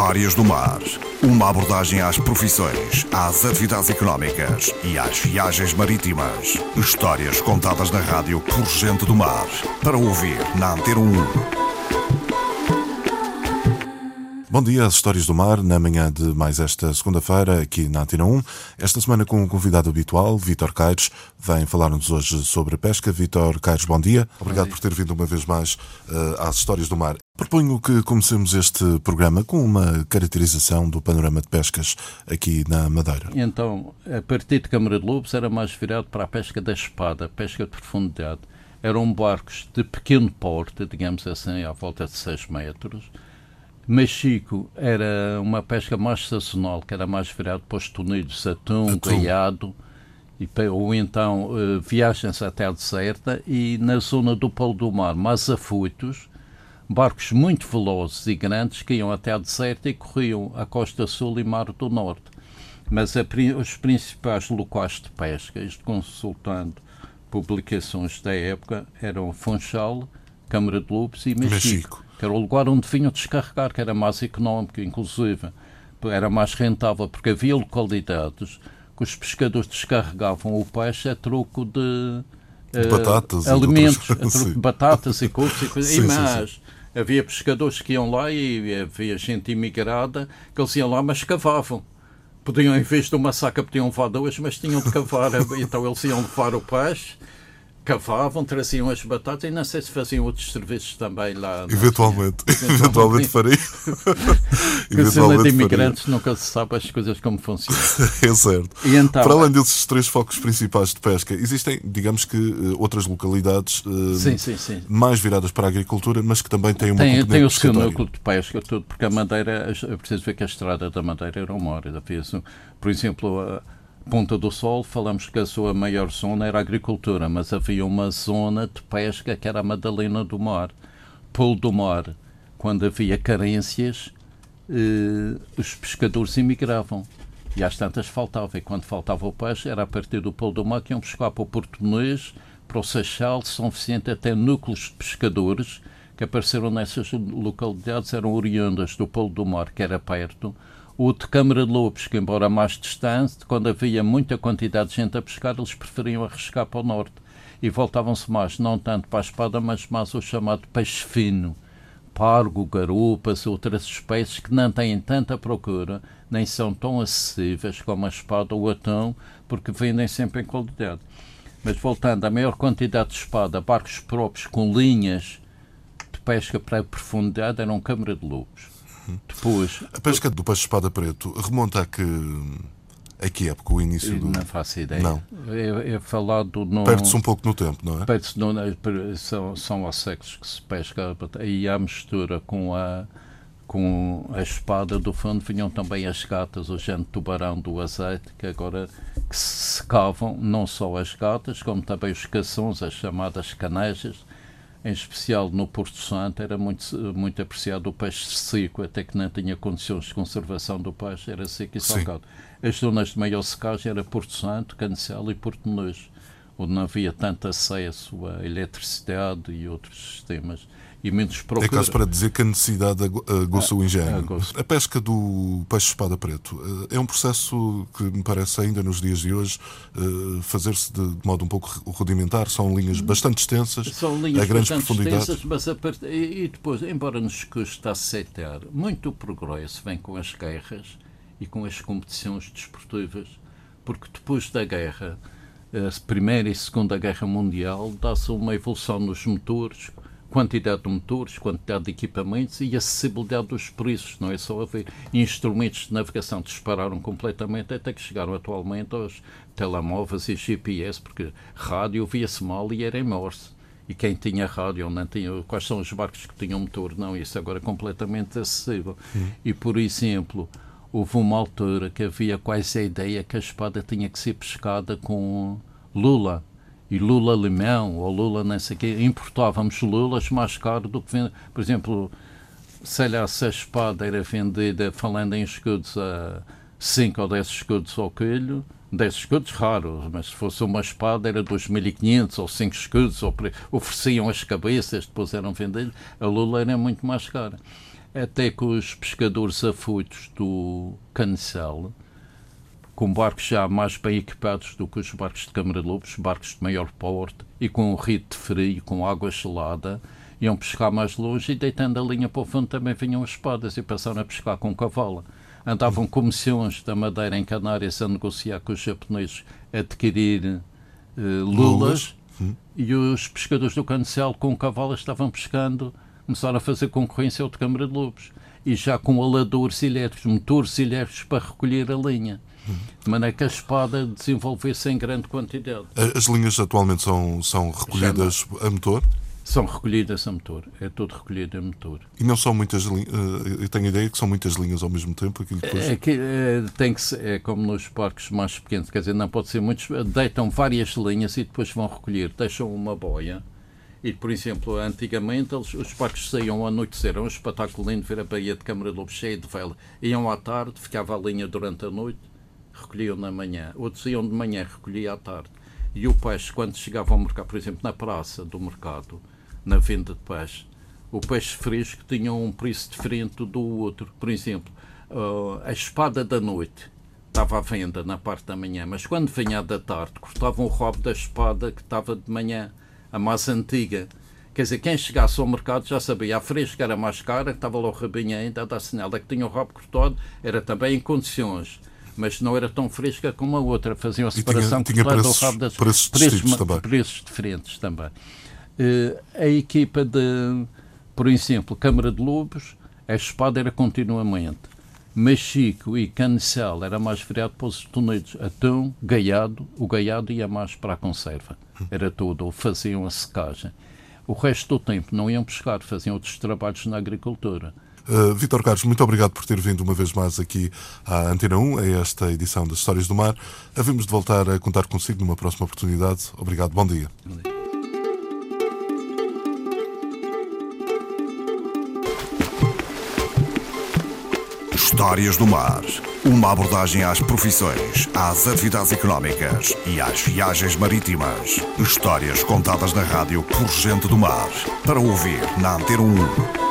Histórias do Mar. Uma abordagem às profissões, às atividades económicas e às viagens marítimas. Histórias contadas na rádio por gente do mar. Para ouvir na Antena 1. Bom dia às Histórias do Mar, na manhã de mais esta segunda-feira, aqui na Antena 1. Esta semana com um convidado habitual, Vítor Caires, vem falar-nos hoje sobre pesca. Vítor Caires, bom dia. Obrigado por ter vindo uma vez mais uh, às Histórias do Mar. Proponho que comecemos este programa com uma caracterização do panorama de pescas aqui na Madeira. Então, a partir de Câmara de Lobos era mais virado para a pesca da espada, pesca de profundidade. Eram barcos de pequeno porte, digamos assim, à volta de 6 metros, Mexico era uma pesca mais sazonal, que era mais virado para os tunidos, atum, caiado, e, ou então uh, viagens até a deserta, e na zona do Polo do Mar, mais afuitos, barcos muito velozes e grandes que iam até a deserta e corriam a costa sul e mar do norte. Mas a, os principais locais de pesca, isto consultando publicações da época, eram Funchal, Câmara de Lobos e Mexico. Mexico que era o lugar onde vinham descarregar, que era mais económico, inclusive, era mais rentável, porque havia localidades que os pescadores descarregavam o peixe a troco de uh, batatas alimentos, a troco de batatas e coisas e coisas. e mais, sim, sim. Havia pescadores que iam lá e havia gente imigrada que eles iam lá, mas cavavam. Podiam, em vez de uma saca, podiam levar duas, mas tinham de cavar. então eles iam levar o peixe cavavam, traziam as batatas e não sei se faziam outros serviços também lá. Eventualmente, eventualmente farei. Com eventualmente de imigrantes farei. nunca se sabe as coisas como funcionam. é certo. E então, Para além desses três focos principais de pesca, existem, digamos que, eh, outras localidades uh, sim, sim, sim. mais viradas para a agricultura, mas que também têm uma tem, tem o seu núcleo de pesca, tudo, porque a Madeira, é preciso ver que a estrada da Madeira era uma hora. Por exemplo, a Ponta do Sol, falamos que a sua maior zona era agricultura, mas havia uma zona de pesca que era a Madalena do Mar. Polo do Mar, quando havia carências, eh, os pescadores emigravam. E às tantas faltava. E quando faltava o peixe, era a partir do Polo do Mar que iam buscar para o Porto Muniz, para o Seixal, São Vicente, até núcleos de pescadores que apareceram nessas localidades, eram oriundas do Polo do Mar, que era perto, o de Câmara de Lobos, que embora mais distante, quando havia muita quantidade de gente a pescar, eles preferiam arriscar para o norte. E voltavam-se mais, não tanto para a espada, mas mais o chamado peixe fino. Pargo, garupas, outras espécies que não têm tanta procura, nem são tão acessíveis como a espada ou o atão, porque vendem sempre em qualidade. Mas voltando, a maior quantidade de espada, barcos próprios com linhas de pesca para a profundidade eram Câmara de Lobos. Depois. A pesca do peixe-espada preto remonta a que. A que época? O início do. Não faço ideia. Não. É, é falado no. Perde-se um pouco no tempo, não é? Perde-se no. São, são os séculos que se pesca. Aí há mistura com a. Com a espada do fundo vinham também as gatas, o género tubarão do azeite, que agora que se secavam não só as gatas, como também os cações, as chamadas canejas, em especial no Porto Santo, era muito, muito apreciado o peixe seco, até que não tinha condições de conservação do peixe, era seco e salgado. Sim. As zonas de maior secagem era Porto Santo, Cancelo e Porto Muniz, onde não havia tanto acesso à eletricidade e outros sistemas e menos procura. É caso para dizer que a necessidade aguça o engenho. A pesca do peixe-espada preto eh, é um processo que me parece ainda nos dias de hoje eh, fazer-se de modo um pouco rudimentar. São linhas bastante extensas, São linhas a grandes profundidades. Extensas, mas a part... E depois, embora nos custe aceitar, muito progresso vem com as guerras e com as competições desportivas, porque depois da guerra, a Primeira e Segunda Guerra Mundial, dá-se uma evolução nos motores, quantidade de motores, quantidade de equipamentos e acessibilidade dos preços. Não é só haver instrumentos de navegação que dispararam completamente até que chegaram atualmente aos telemóveis e GPS, porque rádio via-se mal e era em Morse. E quem tinha rádio não tinha, quais são os barcos que tinham motor? Não, isso agora é completamente acessível. Hum. E, por exemplo, houve uma altura que havia quase a ideia que a espada tinha que ser pescada com lula e Lula limão ou Lula não sei o quê, importávamos lulas mais caro do que. Por exemplo, sei lá, se a espada era vendida, falando em escudos, a 5 ou 10 escudos ao quilho, 10 escudos raros, mas se fosse uma espada era 2.500 ou 5 escudos, ou ofereciam as cabeças, depois eram vendidos, a lula era muito mais cara. até que os pescadores afuitos do Cancel, com barcos já mais bem equipados do que os barcos de Câmara de Lobos, barcos de maior porte e com um rito frio, com água gelada, iam pescar mais longe e deitando a linha para o fundo também vinham as espadas e passaram a pescar com cavalo. Andavam comissões da Madeira em Canárias a negociar com os japoneses adquirir uh, lulas, lulas. e os pescadores do Cancel com cavalo estavam pescando, começaram a fazer concorrência ao de Câmara de Lobos e já com aladores elétricos, motores elétricos para recolher a linha. De maneira que a espada desenvolvesse em grande quantidade. As linhas atualmente são, são recolhidas a motor? São recolhidas a motor, é tudo recolhido a motor. E não são muitas linhas, eh, eu tenho a ideia que são muitas linhas ao mesmo tempo? Aquilo depois... é, que, é, tem que ser, é como nos parques mais pequenos, quer dizer, não pode ser muitos, deitam várias linhas e depois vão recolher, deixam uma boia. E, por exemplo, antigamente eles, os parques saíam ao anoitecer, era um espetáculo lindo ver a Baía de Câmara de Lobo cheia de vela. Iam à tarde, ficava a linha durante a noite, recolhiam na manhã. Outros iam de manhã, recolhiam à tarde. E o peixe, quando chegava ao mercado, por exemplo, na praça do mercado, na venda de peixe. O peixe fresco tinha um preço diferente do outro. Por exemplo, uh, a espada da noite estava à venda na parte da manhã, mas quando vinha da tarde, cortavam o rabo da espada que estava de manhã, a mais antiga. Quer dizer, quem chegasse ao mercado já sabia, a fresca era mais cara, estava lá o rabinho ainda a dar sinal, que tinha o rabo cortado era também em condições mas não era tão fresca como a outra. Faziam a separação tinha, tinha preços, das preços, preços, também. preços diferentes também. Eh, a equipa de, por exemplo, Câmara de Lobos, a espada era continuamente. Machico e Cancel era mais virado para os Unidos. Atão, gaiado, o gaiado ia mais para a conserva. Era tudo, ou faziam a secagem. O resto do tempo não iam pescar, faziam outros trabalhos na agricultura. Uh, Vítor Carlos, muito obrigado por ter vindo uma vez mais aqui à Antena 1, a esta edição das Histórias do Mar. Havemos de voltar a contar consigo numa próxima oportunidade. Obrigado, bom dia. Bom dia. Histórias do Mar. Uma abordagem às profissões, às atividades económicas e às viagens marítimas. Histórias contadas na rádio por gente do mar. Para ouvir na Antena 1.